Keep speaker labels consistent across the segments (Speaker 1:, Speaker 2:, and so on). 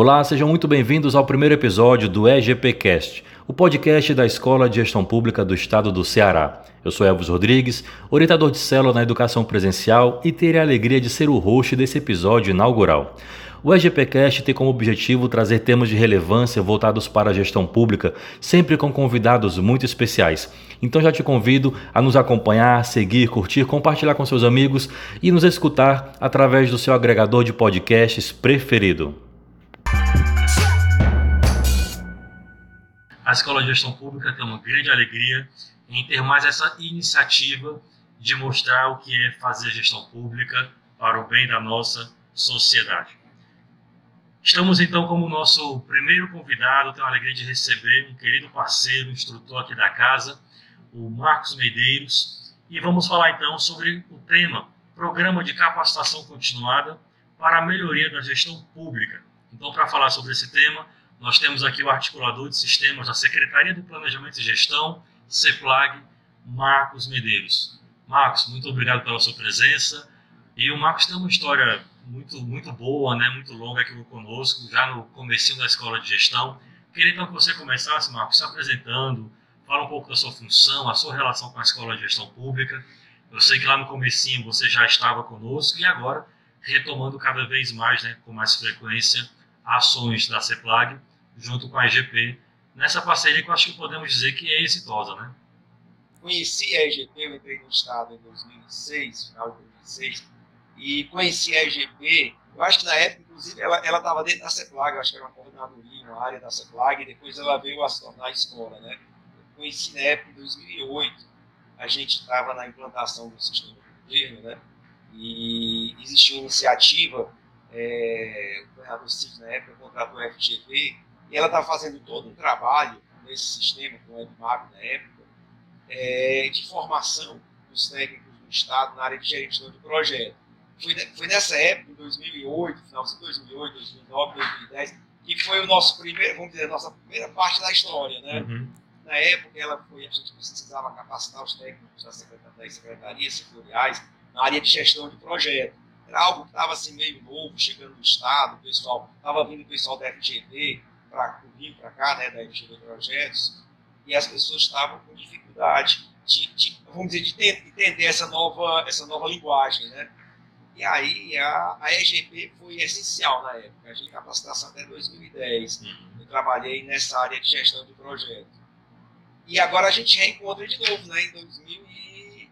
Speaker 1: Olá, sejam muito bem-vindos ao primeiro episódio do EGPcast, o podcast da Escola de Gestão Pública do Estado do Ceará. Eu sou Elvis Rodrigues, orientador de célula na educação presencial e terei a alegria de ser o host desse episódio inaugural. O EGPcast tem como objetivo trazer temas de relevância voltados para a gestão pública, sempre com convidados muito especiais. Então já te convido a nos acompanhar, seguir, curtir, compartilhar com seus amigos e nos escutar através do seu agregador de podcasts preferido. A Escola de Gestão Pública tem uma grande alegria em ter mais essa iniciativa de mostrar o que é fazer gestão pública para o bem da nossa sociedade. Estamos então como nosso primeiro convidado, tenho a alegria de receber um querido parceiro, instrutor aqui da casa, o Marcos Medeiros, e vamos falar então sobre o tema Programa de Capacitação Continuada para a Melhoria da Gestão Pública. Então, para falar sobre esse tema, nós temos aqui o articulador de sistemas da Secretaria de Planejamento e Gestão, CEPLAG, Marcos Medeiros. Marcos, muito obrigado pela sua presença. E o Marcos tem uma história muito, muito boa, né, muito longa aqui conosco, já no comecinho da Escola de Gestão. Queria então que você começasse, Marcos, se apresentando, fala um pouco da sua função, a sua relação com a Escola de Gestão Pública. Eu sei que lá no comecinho você já estava conosco e agora retomando cada vez mais, né, com mais frequência, ações da CEPLAG junto com a EGP, nessa parceria que eu acho que podemos dizer que é exitosa, né?
Speaker 2: Conheci a EGP, eu entrei no Estado em 2006, final de 2006, e conheci a EGP, eu acho que na época, inclusive, ela estava dentro da CEPLAG, eu acho que era uma coordenadoria, uma área da CEPLAG, e depois ela veio a se tornar escola, né? Eu conheci na época, em 2008, a gente estava na implantação do sistema de governo, né? E existiu uma iniciativa, é, o governador Cid, na época, contratou a FGV, e ela está fazendo todo um trabalho nesse sistema, com o WebMap na época, é, de formação dos técnicos do Estado na área de gestão de projeto. Foi, foi nessa época, em 2008, final de 2008, 2009, 2010, que foi o nosso primeiro, vamos dizer, a nossa primeira parte da história, né? Uhum. Na época, ela foi, a gente precisava capacitar os técnicos das secretarias setoriais na área de gestão de projeto. Era algo que estava assim meio novo, chegando no Estado, o pessoal, estava vindo o pessoal da FGV, para vir para cá, né, da MG de Projetos, e as pessoas estavam com dificuldade de, de, vamos dizer, de entender essa nova, essa nova linguagem, né? E aí a, a EGP foi essencial na época, a gente capacitação até 2010. Uhum. Eu trabalhei nessa área de gestão de projeto. E agora a gente reencontra de novo, né, em 2020,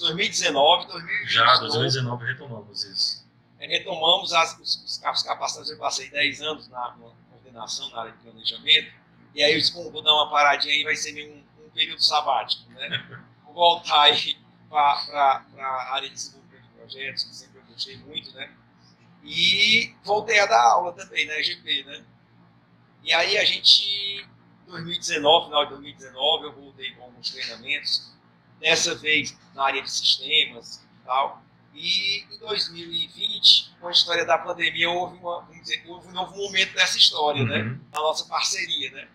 Speaker 2: 2019, 2020.
Speaker 1: Já, 2019 retomamos isso
Speaker 2: retomamos as, os, os capacitados. Eu passei 10 anos na, na, coordenação, na área de planejamento, e aí eu disse, vou dar uma paradinha aí, vai ser um, um período sabático, né? Vou voltar aí para a área de desenvolvimento de projetos, que sempre eu gostei muito, né? E voltei a dar aula também na EGP, né? E aí a gente, 2019, final de 2019, eu voltei com alguns treinamentos, dessa vez na área de sistemas e tal, e em 2020, com a história da pandemia, houve, uma, dizer, houve um novo momento dessa história, né? uhum. né? Na nossa parceria, né?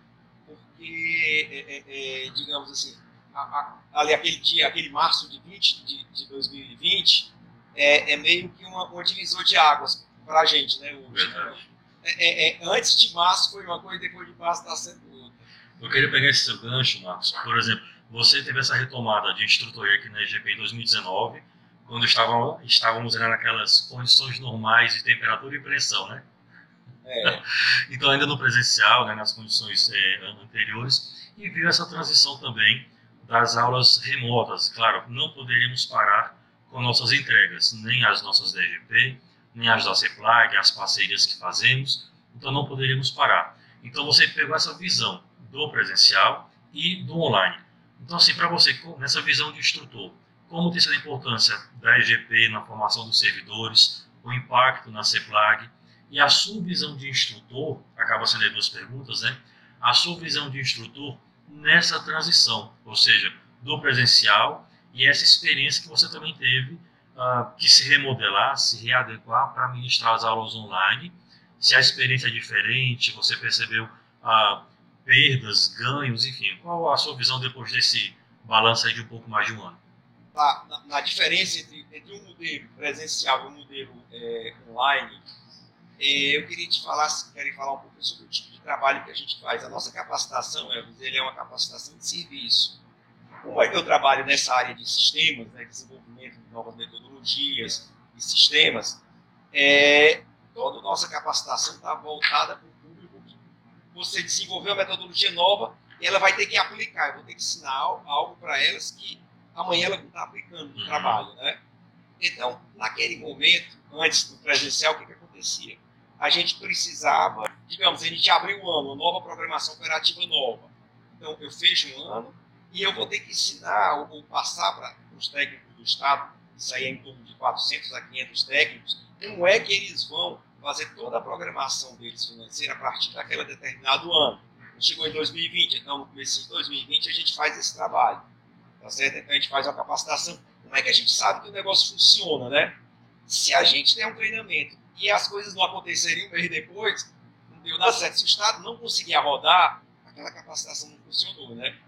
Speaker 2: Porque, é, é, é, digamos assim, a, a, ali aquele dia, aquele março de, 20, de, de 2020, é, é, meio que uma, uma divisor de águas para a gente, né? Hoje, né? É, é, antes de março foi uma coisa, depois de março está sendo outra.
Speaker 1: Eu queria pegar esse seu gancho, Marcos. Por exemplo, você teve essa retomada de instrutor aqui na EGP em 2019 quando estavam, estávamos naquelas condições normais de temperatura e pressão, né? É. então, ainda no presencial, né, nas condições é, anteriores, e viu essa transição também das aulas remotas. Claro, não poderíamos parar com nossas entregas, nem as nossas DGP, nem as da CEPLAG, as parcerias que fazemos, então não poderíamos parar. Então, você pegou essa visão do presencial e do online. Então, assim, para você, nessa visão de instrutor, como tem sido a importância da EGP na formação dos servidores, o impacto na CEPLAG e a sua visão de instrutor, acaba sendo aí duas perguntas, né? A sua visão de instrutor nessa transição, ou seja, do presencial e essa experiência que você também teve uh, que se remodelar, se readequar para ministrar as aulas online. Se a experiência é diferente, você percebeu uh, perdas, ganhos, enfim, qual a sua visão depois desse balanço aí de um pouco mais de um ano?
Speaker 2: Na, na, diferença entre, entre um modelo presencial e um modelo é, online, é, eu queria te falar, queria falar um pouco sobre o tipo de trabalho que a gente faz. A nossa capacitação, Elvis, ele é uma capacitação de serviço. Como é que eu trabalho nessa área de sistemas, né, desenvolvimento de novas metodologias e sistemas, é, toda a nossa capacitação está voltada para o público. Você desenvolveu uma metodologia nova ela vai ter que aplicar. Eu vou ter que ensinar algo para elas que amanhã ela vai estar aplicando no trabalho. Né? Então, naquele momento, antes do presencial, o que, que acontecia? a gente precisava, digamos, a gente abriu um ano, uma nova programação operativa nova. Então, eu fecho um ano e eu vou ter que ensinar ou passar para os técnicos do Estado, isso aí é em torno de 400 a 500 técnicos, como é que eles vão fazer toda a programação deles financeira a partir daquele determinado ano. Chegou em 2020, então no começo de 2020 a gente faz esse trabalho, tá certo? Então a gente faz uma capacitação. Como é que a gente sabe que o negócio funciona, né? Se a gente der um treinamento e as coisas não aconteceriam um mês depois, não deu nada certo. Se o Estado não conseguia rodar, aquela capacitação não funcionou, né?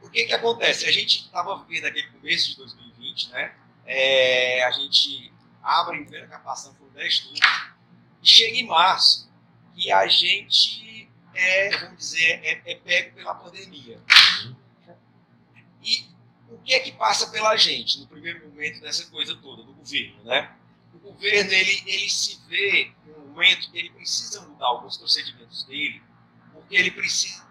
Speaker 2: O que que acontece? A gente estava vivendo aquele começo de 2020, né? É, a gente abre a primeira capacitação, foram 10 turnos, e chega em março, e a gente é, vamos dizer, é, é pego pela pandemia. E o que é que passa pela gente no primeiro momento dessa coisa toda, do governo, né? o governo ele, ele se vê no momento que ele precisa mudar alguns procedimentos dele, porque ele precisa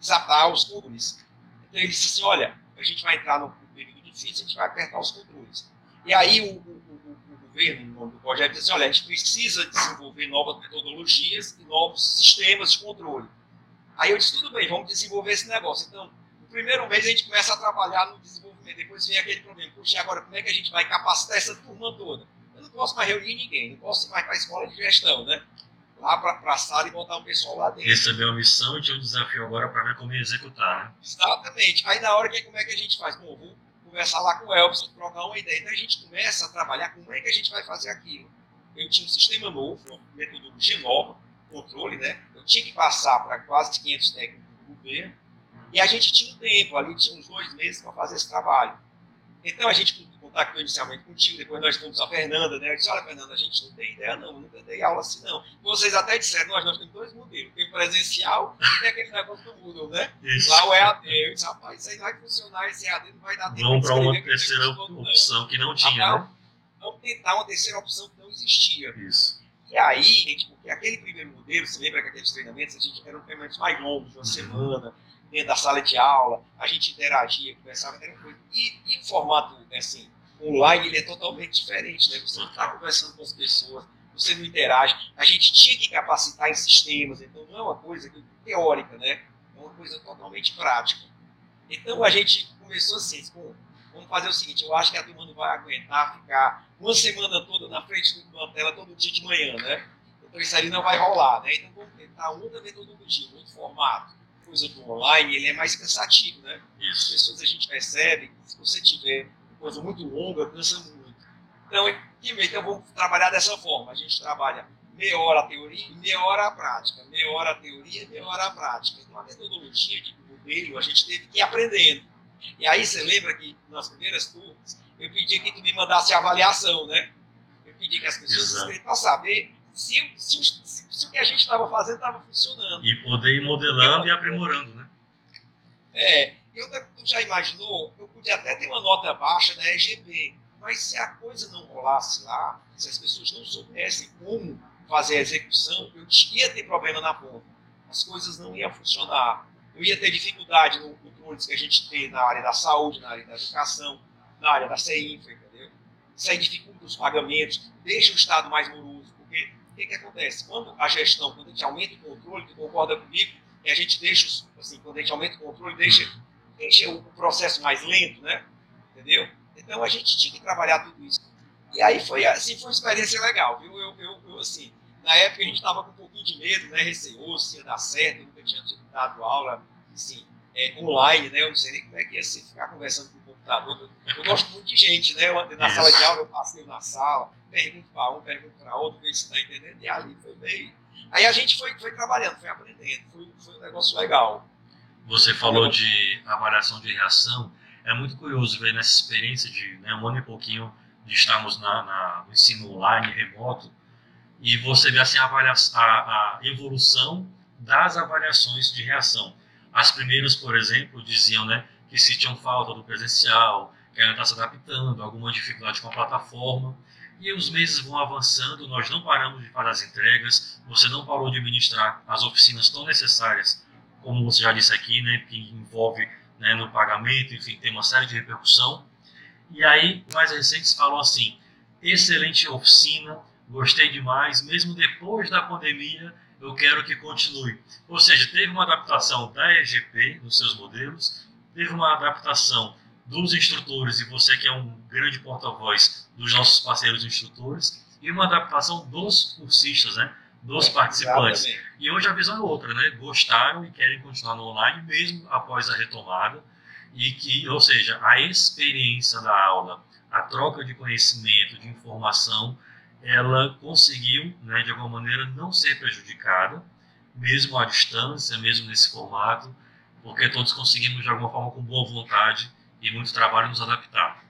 Speaker 2: desatar os controles. Então ele disse assim, olha, a gente vai entrar num período difícil, a gente vai apertar os controles. E aí o, o, o, o governo, no nome do projeto, disse assim, olha, a gente precisa desenvolver novas metodologias e novos sistemas de controle. Aí eu disse, tudo bem, vamos desenvolver esse negócio. Então, no primeiro mês a gente começa a trabalhar no desenvolvimento, depois vem aquele problema, puxa, agora como é que a gente vai capacitar essa turma toda? Eu não posso mais reunir ninguém, não posso ir mais para a escola de gestão, né? Lá para a sala e botar um pessoal lá dentro.
Speaker 1: Receber uma missão e tinha um desafio agora para ver como executar, né?
Speaker 2: Exatamente. Aí na hora, que, como é que a gente faz? Bom, vou conversar lá com o Elvis, trocar uma ideia. Então a gente começa a trabalhar como é que a gente vai fazer aquilo. Eu tinha um sistema novo, uma metodologia nova, controle, né? Eu tinha que passar para quase 500 técnicos do governo. E a gente tinha um tempo ali, tinha uns dois meses para fazer esse trabalho. Então a gente contactou inicialmente contigo, depois nós fomos a Fernanda, né? Eu disse, olha, Fernanda, a gente não tem ideia, não, nunca dei aula assim, não. Vocês até disseram, nós, nós temos dois modelos, tem presencial e tem aquele negócio do Moodle, né? Isso. Lá o EAD. Eu disse, rapaz, isso aí vai funcionar, esse EAD não vai dar tempo.
Speaker 1: Vamos para uma terceira opção que não tinha, né?
Speaker 2: Vamos tentar uma terceira opção que não existia.
Speaker 1: Isso.
Speaker 2: E aí, gente, porque aquele primeiro modelo, você lembra que aqueles treinamentos, a gente eram treinamentos mais longos, uma uhum. semana, dentro da sala de aula, a gente interagia, conversava, era coisa. E, e o formato, assim, online ele é totalmente diferente, né? Você não está conversando com as pessoas, você não interage. A gente tinha que capacitar em sistemas, então não é uma coisa teórica, né? É uma coisa totalmente prática. Então a gente começou assim, vamos fazer o seguinte, eu acho que a turma não vai aguentar ficar uma semana toda na frente de uma tela todo dia de manhã, né? Então isso ali não vai rolar, né? Então vamos tentar outra metodologia, outro formato. Coisa do online, ele é mais cansativo, né? As pessoas a gente percebe, se você tiver coisa muito longa, cansa muito. Então, então vamos trabalhar dessa forma. A gente trabalha meia hora a teoria e meia hora a prática. Meia hora a teoria e meia hora a prática. Então, a metodologia de modelo a gente teve que ir aprendendo. E aí você lembra que nas primeiras turmas eu pedi que tu me mandasse a avaliação, né? Eu pedi que as pessoas escrevessem para saber se, se, se, se, o que a gente estava fazendo estava funcionando.
Speaker 1: E poder ir modelando e aprimorando, né?
Speaker 2: É, eu, tu já imaginou? Eu podia até ter uma nota baixa na EGB, mas se a coisa não rolasse lá, se as pessoas não soubessem como fazer a execução, eu ia ter problema na ponta. As coisas não iam funcionar. Eu ia ter dificuldade no controle que a gente tem na área da saúde, na área da educação, na área da CEINFRA, entendeu? Isso aí dificulta os pagamentos, deixa o Estado mais moroso, o que, que acontece? Quando a gestão, quando a gente aumenta o controle, tu concorda comigo, e a gente deixa, assim, quando a gente aumenta o controle, deixa deixa o processo mais lento, né? Entendeu? Então a gente tinha que trabalhar tudo isso. E aí foi assim, foi uma experiência legal, viu? Eu, eu, eu assim, na época a gente estava com um pouquinho de medo, né? Receoso, se ia dar certo, eu nunca tinha dado aula, assim, é, online, né? Eu não sei nem como é que ia ser ficar conversando com o computador. Eu, eu gosto muito de gente, né? Eu, na sala de aula, eu passei na sala, pergunto para um, pergunto para outro, ver se está entendendo, e ali foi meio. Aí a gente foi, foi trabalhando, foi aprendendo, foi, foi um negócio legal.
Speaker 1: Você falou de avaliação de reação. É muito curioso ver nessa experiência de né, um ano e pouquinho de estarmos na, na, no ensino online, remoto, e você vê assim, a, a, a evolução das avaliações de reação. As primeiras, por exemplo, diziam né, que sentiam falta do presencial, que ainda está se adaptando, alguma dificuldade com a plataforma. E os meses vão avançando, nós não paramos de fazer as entregas, você não parou de administrar as oficinas tão necessárias, como você já disse aqui, né, que envolve né, no pagamento, enfim, tem uma série de repercussão. E aí, mais recentes falam assim: excelente oficina, gostei demais, mesmo depois da pandemia, eu quero que continue. Ou seja, teve uma adaptação da EGP nos seus modelos, teve uma adaptação dos instrutores, e você que é um grande porta-voz dos nossos parceiros instrutores, e uma adaptação dos cursistas, né? dos participantes. Exatamente. E hoje a visão é outra, né? Gostaram e querem continuar no online mesmo após a retomada e que, ou seja, a experiência da aula, a troca de conhecimento, de informação, ela conseguiu, né, de alguma maneira, não ser prejudicada, mesmo à distância, mesmo nesse formato, porque todos conseguimos, de alguma forma, com boa vontade e muito trabalho, nos adaptar.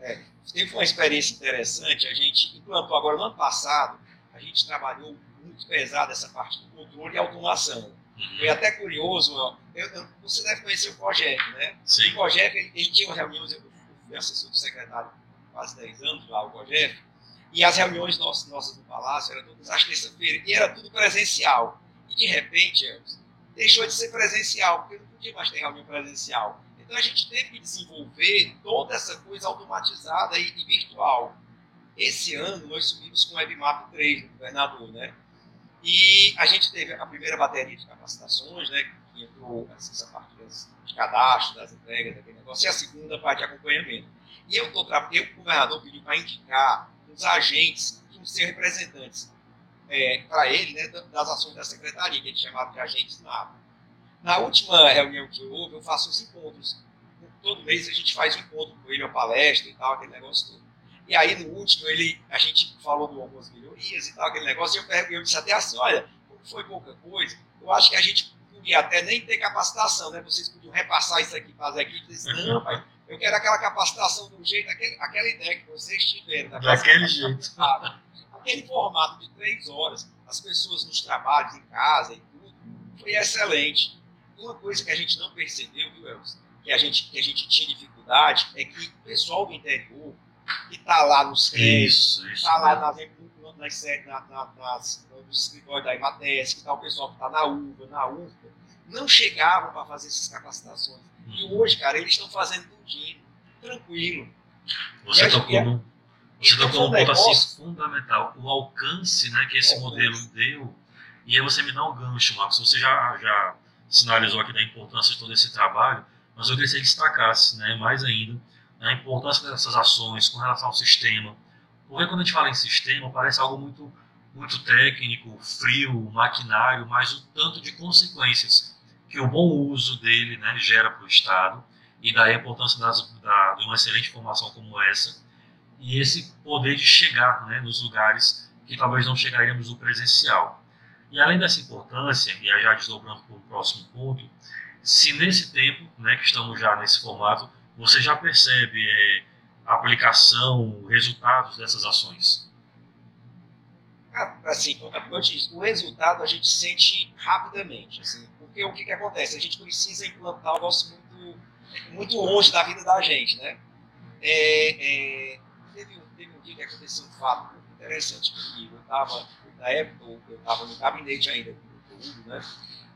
Speaker 2: É, teve uma experiência interessante, a gente implantou agora no ano passado, a gente trabalhou muito pesado essa parte do controle e automação. Uhum. Foi até curioso, eu, eu, você deve conhecer o Cogep, né?
Speaker 1: Sim.
Speaker 2: O Cogep, ele, ele tinha reuniões, eu fui assessor do secretário quase 10 anos lá, o Cogep, e as reuniões nossas, nossas no Palácio eram todas às terça-feira, e era tudo presencial. E de repente, deixou de ser presencial, porque não podia mais ter reunião presencial. Então a gente teve que desenvolver toda essa coisa automatizada e, virtual. Esse ano nós subimos com o WebMap 3 do governador, né? E a gente teve a primeira bateria de capacitações, né? Que entrou essa parte de cadastro, das entregas, daquele negócio, e a segunda parte de acompanhamento. E eu, tô, eu o governador pediu para indicar os agentes que vão ser representantes é, para ele, né, das ações da secretaria, que ele chamava de agentes na Na última reunião que houve, eu faço os encontros. Todo mês a gente faz um encontro com ele, uma palestra e tal, aquele negócio todo. E aí, no último, ele, a gente falou de algumas melhorias e tal, aquele negócio, e eu, eu disse até assim, olha, como foi pouca coisa, eu acho que a gente podia até nem ter capacitação, né? Vocês podiam repassar isso aqui, fazer aqui, e disse, não, pai, eu quero aquela capacitação do jeito, aquele, aquela ideia que vocês tiveram.
Speaker 1: Né? Daquele jeito.
Speaker 2: Aquele formato de três horas, as pessoas nos trabalhos, em casa e tudo, foi excelente. Uma coisa que a gente não percebeu, viu, Elvis, que a gente, que a gente tinha dificuldade, é que o pessoal do interior, que está lá nos
Speaker 1: créditos,
Speaker 2: está lá nas, nas, nas, nas, nos escritórios da Imates, que está o pessoal que está na UVA, na UFA, não chegavam para fazer essas capacitações. E uhum. hoje, cara, eles estão fazendo tudinho, tranquilo.
Speaker 1: Você tocou é, num, você tocou num ponto assim fundamental, o alcance né, que esse é, modelo deu. E aí você me dá um gancho, Marcos. Você já, já sinalizou aqui da importância de todo esse trabalho, mas eu queria que você destacasse né, mais ainda a importância dessas ações com relação ao sistema. Porque quando a gente fala em sistema, parece algo muito, muito técnico, frio, maquinário, mas o tanto de consequências que o bom uso dele né, gera para o Estado e daí a importância das, da, de uma excelente formação como essa e esse poder de chegar né, nos lugares que talvez não chegaríamos no presencial. E além dessa importância, e aí já desdobrando para o próximo ponto, se nesse tempo né, que estamos já nesse formato, você já percebe é, a aplicação, resultados dessas ações?
Speaker 2: Ah, assim, como o resultado a gente sente rapidamente, assim, porque o que, que acontece? A gente precisa implantar o negócio muito, muito longe da vida da gente, né? É, é, teve, um, teve um dia que aconteceu um fato muito interessante comigo. Eu estava, na época, eu estava no gabinete ainda com o Hugo, né?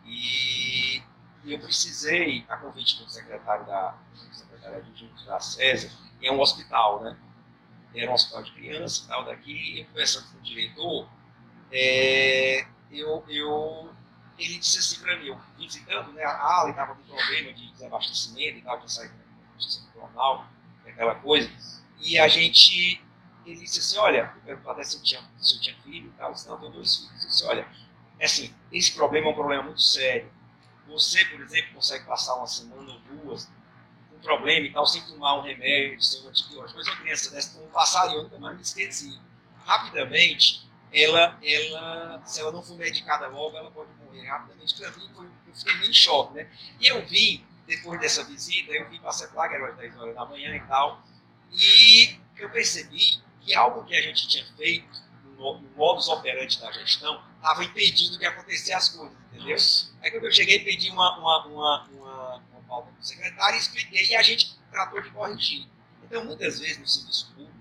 Speaker 2: E, eu precisei, a convite do secretário da, secretária adjunto da César, em um hospital, né? Era um hospital de criança e tal, daqui, e conversando com o diretor, é, eu, eu, ele disse assim para mim, eu visitando, né, a ala estava com problema de desabastecimento e tal, tinha saído no jornal, aquela coisa, e a gente, ele disse assim, olha, eu perguntei se eu tinha, se eu tinha filho e tal, senão eu tenho dois filhos, ele disse, olha, é assim, esse problema é um problema muito sério, você, por exemplo, consegue passar uma semana ou duas um problema e tal, sem tomar um remédio, sem um antibiótico. Mas uma criança dessa, como passaria, eu nunca mais me esqueci. Rapidamente, ela, ela, se ela não for medicada logo, ela pode morrer rapidamente. Para mim, foi, eu fiquei meio em choque, né? E eu vim, depois dessa visita, eu vim para a CEPLAG, era às 10 horas da manhã e tal, e eu percebi que algo que a gente tinha feito no, no modus operandi da gestão, estava impedindo que acontecesse as coisas, entendeu? Aí quando eu cheguei, pedi uma, uma, uma, uma, uma pauta para o secretário e expliquei, e a gente tratou de corrigir. Então, muitas vezes no serviço público,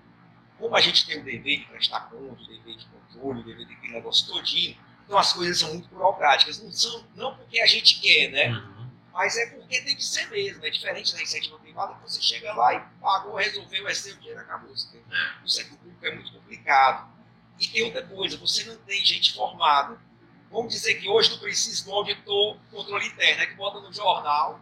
Speaker 2: como a gente tem o dever de prestar conta, o dever de controle, o dever de aquele negócio todinho, então as coisas são muito burocráticas. Não são, não porque a gente quer, né? Uhum. Mas é porque tem que ser mesmo. É diferente da iniciativa privada, você chega lá e pagou, resolveu, é seu dinheiro, acabou. O setor público é muito complicado. E tem outra coisa, você não tem gente formada. Vamos dizer que hoje tu precisa de um auditor controle interno, é que bota no jornal,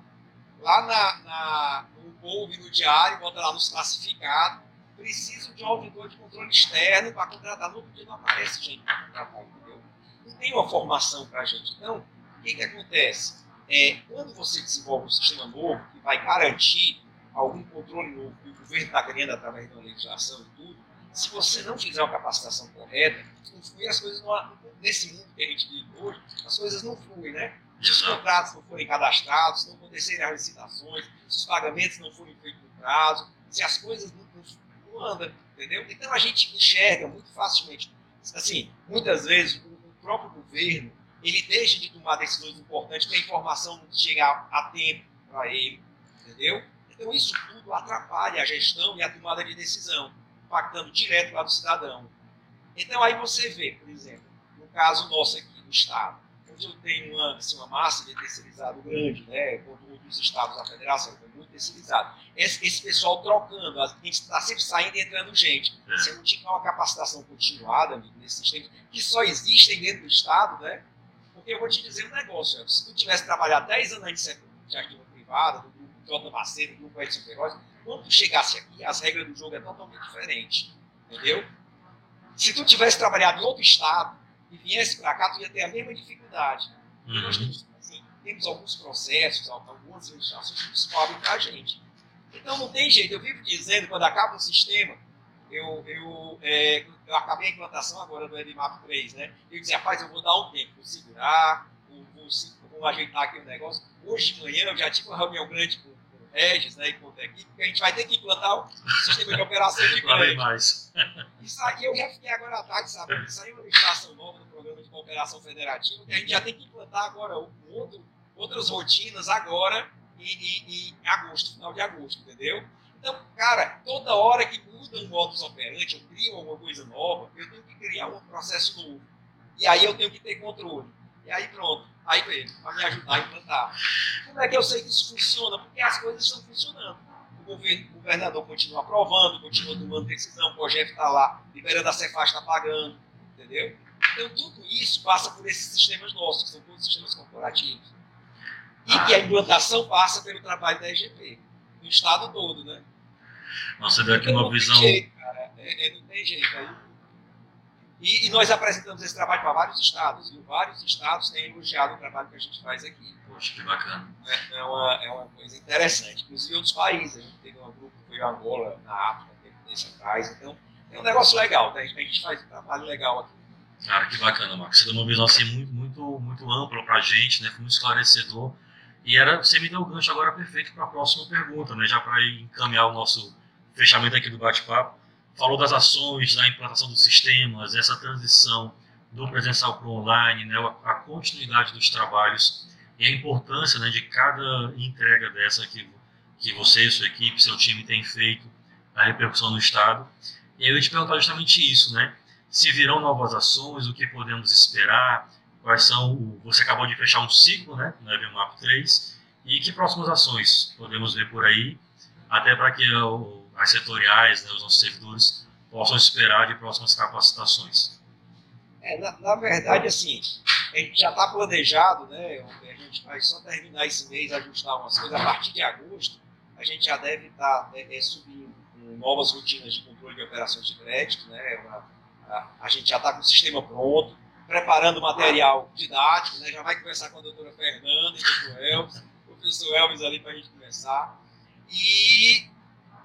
Speaker 2: lá na, na, no povo e no diário, bota lá nos classificados, preciso de um auditor de controle externo para contratar. No outro dia não aparece gente para contratar? Não tem uma formação para a gente. Então, o que, que acontece? É, quando você desenvolve um sistema novo que vai garantir algum controle novo que o governo está ganhando através da legislação e tudo, se você não fizer uma capacitação correta, não flui as coisas não, nesse mundo que a gente vive hoje, as coisas não fluem, né? Se os contratos não forem cadastrados, se não acontecerem as licitações, se os pagamentos não forem feitos no prazo, se as coisas não, não, não andam, entendeu? Então a gente enxerga muito facilmente. Assim, muitas vezes o, o próprio governo ele deixa de tomar decisões importantes porque a informação não chega a, tempo para ele, entendeu? Então isso tudo atrapalha a gestão e a tomada de decisão, impactando direto lá do cidadão. Então aí você vê, por exemplo, no caso nosso aqui no Estado, onde eu tenho uma, assim, uma massa de terceirizado grande, né, quando outros estados da federação é muito terceirizado, esse, esse pessoal trocando, a gente está sempre saindo e entrando gente. Se não tiver uma capacitação continuada, amigo, nesses sistemas, que só existem dentro do Estado, né? Eu vou te dizer um negócio, se tu tivesse trabalhado 10 anos setor de arquivo privada, do grupo Jota Macedo, do grupo Edson Queiroz, quando tu chegasse aqui, as regras do jogo é totalmente diferente. Entendeu? Se tu tivesse trabalhado em outro estado e viesse para cá, tu ia ter a mesma dificuldade. Uhum. Nós temos, assim, temos alguns processos, algumas legislações que descobrem para a gente. Então não tem jeito. Eu vivo dizendo, quando acaba um sistema, eu, eu, é, eu acabei a implantação agora do EDMAP 3, né? Eu disse, rapaz, eu vou dar um tempo, vou segurar, vou, vou, vou ajeitar aqui o negócio. Hoje de manhã eu já tive uma reunião grande com, com o Regis né, e com o equipe, porque a gente vai ter que implantar o sistema de operação de crédito.
Speaker 1: mais.
Speaker 2: Isso aí eu já fiquei agora à tarde, sabe? Isso aí é uma legislação nova do programa de cooperação federativa, que a gente já tem que implantar agora outro, outras rotinas agora em, em, em agosto, final de agosto, entendeu? Então, cara, toda hora que muda um modus operandi, eu crio alguma coisa nova, eu tenho que criar um processo novo. E aí eu tenho que ter controle. E aí pronto, aí veio, para me ajudar a implantar. Como é que eu sei que isso funciona? Porque as coisas estão funcionando. O, o governador continua aprovando, continua tomando decisão, o projeto está lá, liberando a Cefaz está pagando, entendeu? Então tudo isso passa por esses sistemas nossos, que são todos sistemas corporativos. E que a implantação passa pelo trabalho da EGP, no estado todo, né?
Speaker 1: Você deu aqui uma visão.
Speaker 2: Jeito, cara. É, é, não tem jeito. Aí. E, e, nós apresentamos esse trabalho para vários estados, e vários estados têm elogiado o trabalho que a gente faz aqui.
Speaker 1: Poxa, que bacana.
Speaker 2: É, é, uma, é uma coisa interessante. Inclusive outros países. A gente teve um grupo que foi Angola, na África, tempo desse atrás. Então, é um negócio legal. Né? A gente faz um trabalho legal aqui.
Speaker 1: Cara, que bacana, Marcos. Você deu uma visão assim, muito, muito, muito ampla para a gente, né? muito esclarecedor. E era, você me deu o gancho agora perfeito para a próxima pergunta, né? já para encaminhar o nosso fechamento aqui do bate-papo, falou das ações, da implantação dos sistemas, essa transição do presencial para o online, né, a continuidade dos trabalhos e a importância né, de cada entrega dessa que, que você, sua equipe, seu time tem feito, a repercussão no Estado. E eu ia te perguntar justamente isso, né? Se virão novas ações, o que podemos esperar, quais são, você acabou de fechar um ciclo, né, no EBMAP 3, e que próximas ações podemos ver por aí, até para que o as setoriais, né, os nossos servidores, possam esperar de próximas capacitações?
Speaker 2: É, na, na, verdade, assim, a gente já está planejado, né? A gente vai só terminar esse mês, ajustar umas coisas. A partir de agosto, a gente já deve estar tá, é, é, subindo novas rotinas de controle de operações de crédito, né? a, a, gente já está com o sistema pronto, preparando material didático, né? Já vai conversar com a doutora Fernanda e o doutor Elvis, o professor Elvis ali para a gente começar. E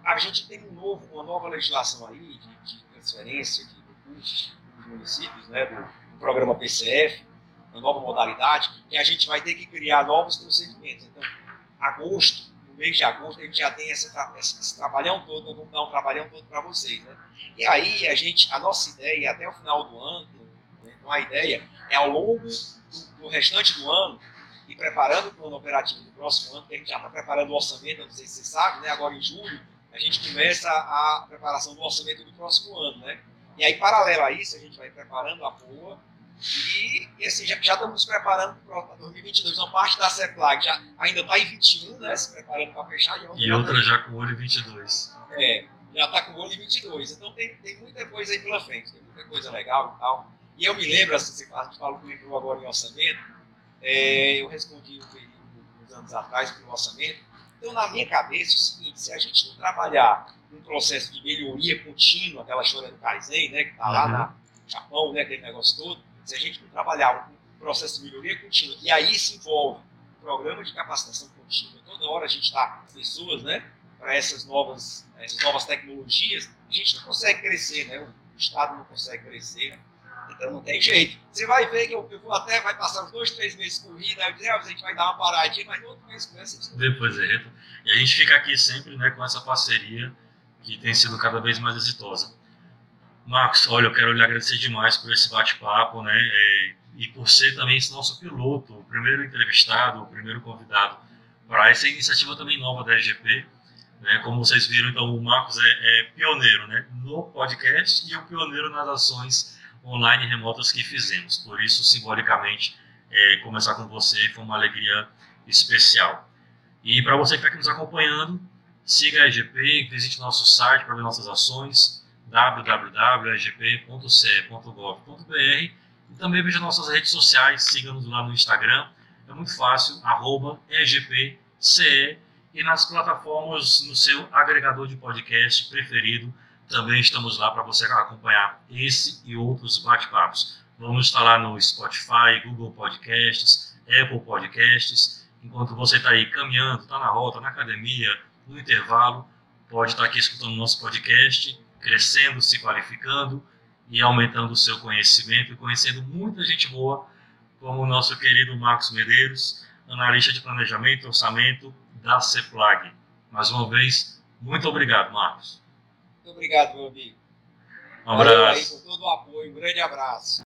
Speaker 2: a gente tem um novo, uma nova legislação aí de, de transferência de recursos dos municípios, né, do, do, programa PCF, uma nova modalidade, que a gente vai ter que criar novos procedimentos. Então, agosto, no mês de agosto a gente já tem esse, esse trabalhão todo, vamos dar um trabalhão todo para vocês. Né? E aí a gente, a nossa ideia, até o final do ano, né, uma ideia, é ao longo do, do restante do ano, e preparando o plano operativo do próximo ano, que a gente já está preparando o orçamento, não sei se você sabe, né? agora em julho, a gente começa a preparação do orçamento do próximo ano. Né? E aí, paralelo a isso, a gente vai preparando a boa e, e assim, já, já estamos preparando para 2022. Uma parte da CEPLAG já ainda está em 21, né? Se preparando para fechar.
Speaker 1: E, e outra já com olho em 22.
Speaker 2: É, já está com olho em 22. Então tem, tem muita coisa aí pela frente, tem muita coisa legal e tal. E eu me lembro, assim, gente fala comigo agora em orçamento, é, eu respondi uns anos atrás pelo orçamento. Então, na minha cabeça, é o seguinte: se a gente não trabalhar um processo de melhoria contínua, aquela história do Kaizen, né, que está lá uhum. no Japão, né, aquele negócio todo, se a gente não trabalhar um processo de melhoria contínua, e aí se envolve programa de capacitação contínua, toda hora a gente está com pessoas, né, para essas novas, essas novas tecnologias, a gente não consegue crescer, né, o Estado não consegue crescer, então não tem jeito. Você vai ver que eu, eu vou até, vai passar uns dois, três meses corrida, aí ah, a gente vai dar uma paradinha, mas no outro mês começa
Speaker 1: Depois é. E a gente fica aqui sempre né, com essa parceria que tem sido cada vez mais exitosa. Marcos, olha, eu quero lhe agradecer demais por esse bate-papo, né? É, e por ser também esse nosso piloto, o primeiro entrevistado, o primeiro convidado para essa iniciativa também nova da EGP. Né? Como vocês viram, então o Marcos é, é pioneiro né? no podcast e o pioneiro nas ações online remotas que fizemos. Por isso, simbolicamente, é, começar com você foi uma alegria especial. E para você que está aqui nos acompanhando, siga a EGP, visite nosso site para ver nossas ações, www.egp.ce.gov.br e também veja nossas redes sociais, siga-nos lá no Instagram, é muito fácil, arroba EGPCE e nas plataformas, no seu agregador de podcast preferido, também estamos lá para você acompanhar esse e outros bate-papos. Vamos estar lá no Spotify, Google Podcasts, Apple Podcasts. Enquanto você está aí caminhando, está na rota, na academia, no intervalo, pode estar aqui escutando nosso podcast, crescendo, se qualificando e aumentando o seu conhecimento e conhecendo muita gente boa, como o nosso querido Marcos Medeiros, analista de planejamento e orçamento da CEPLAG. Mais uma vez, muito obrigado, Marcos.
Speaker 2: Muito obrigado, meu amigo.
Speaker 1: Um abraço. Valeu
Speaker 2: aí por todo o apoio. Um grande abraço.